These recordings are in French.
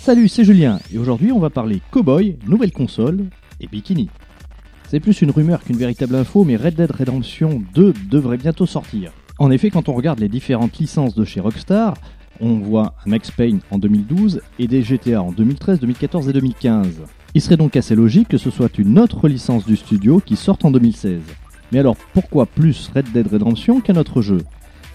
Salut, c'est Julien, et aujourd'hui on va parler Cowboy, nouvelle console et Bikini. C'est plus une rumeur qu'une véritable info, mais Red Dead Redemption 2 devrait bientôt sortir. En effet, quand on regarde les différentes licences de chez Rockstar, on voit Max Payne en 2012 et des GTA en 2013, 2014 et 2015. Il serait donc assez logique que ce soit une autre licence du studio qui sorte en 2016. Mais alors pourquoi plus Red Dead Redemption qu'un autre jeu?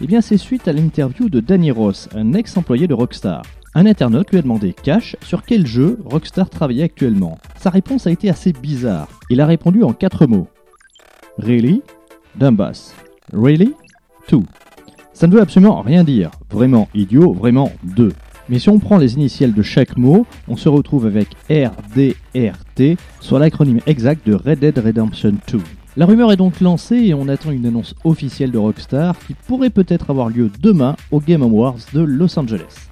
Eh bien c'est suite à l'interview de Danny Ross, un ex-employé de Rockstar. Un internaute lui a demandé cash sur quel jeu Rockstar travaillait actuellement. Sa réponse a été assez bizarre. Il a répondu en quatre mots. Really? Dumbass. Really? Two. Ça ne veut absolument rien dire. Vraiment idiot, vraiment deux. Mais si on prend les initiales de chaque mot, on se retrouve avec RDRT, soit l'acronyme exact de Red Dead Redemption 2. La rumeur est donc lancée et on attend une annonce officielle de Rockstar qui pourrait peut-être avoir lieu demain au Game Awards de Los Angeles.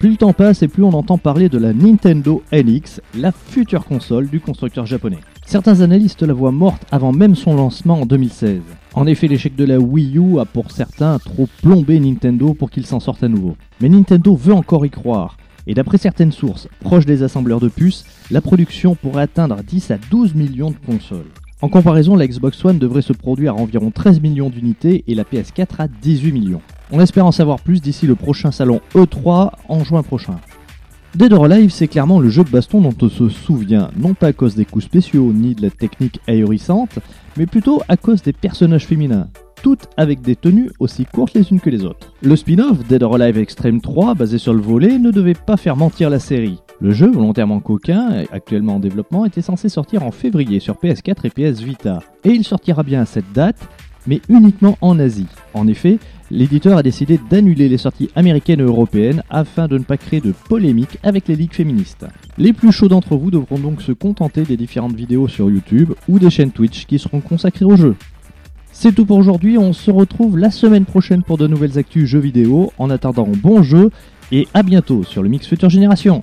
Plus le temps passe et plus on entend parler de la Nintendo NX, la future console du constructeur japonais. Certains analystes la voient morte avant même son lancement en 2016. En effet, l'échec de la Wii U a pour certains trop plombé Nintendo pour qu'il s'en sorte à nouveau. Mais Nintendo veut encore y croire. Et d'après certaines sources proches des assembleurs de puces, la production pourrait atteindre 10 à 12 millions de consoles. En comparaison, la Xbox One devrait se produire à environ 13 millions d'unités et la PS4 à 18 millions. On espère en savoir plus d'ici le prochain salon E3 en juin prochain. Dead or Alive, c'est clairement le jeu de baston dont on se souvient, non pas à cause des coups spéciaux ni de la technique ahurissante, mais plutôt à cause des personnages féminins, toutes avec des tenues aussi courtes les unes que les autres. Le spin-off Dead or Alive Extreme 3, basé sur le volet, ne devait pas faire mentir la série. Le jeu, volontairement coquin, actuellement en développement, était censé sortir en février sur PS4 et PS Vita. Et il sortira bien à cette date, mais uniquement en Asie. En effet, l'éditeur a décidé d'annuler les sorties américaines et européennes afin de ne pas créer de polémique avec les ligues féministes. Les plus chauds d'entre vous devront donc se contenter des différentes vidéos sur YouTube ou des chaînes Twitch qui seront consacrées au jeu. C'est tout pour aujourd'hui, on se retrouve la semaine prochaine pour de nouvelles actus jeux vidéo. En attendant, bon jeu et à bientôt sur le Mix Future Génération.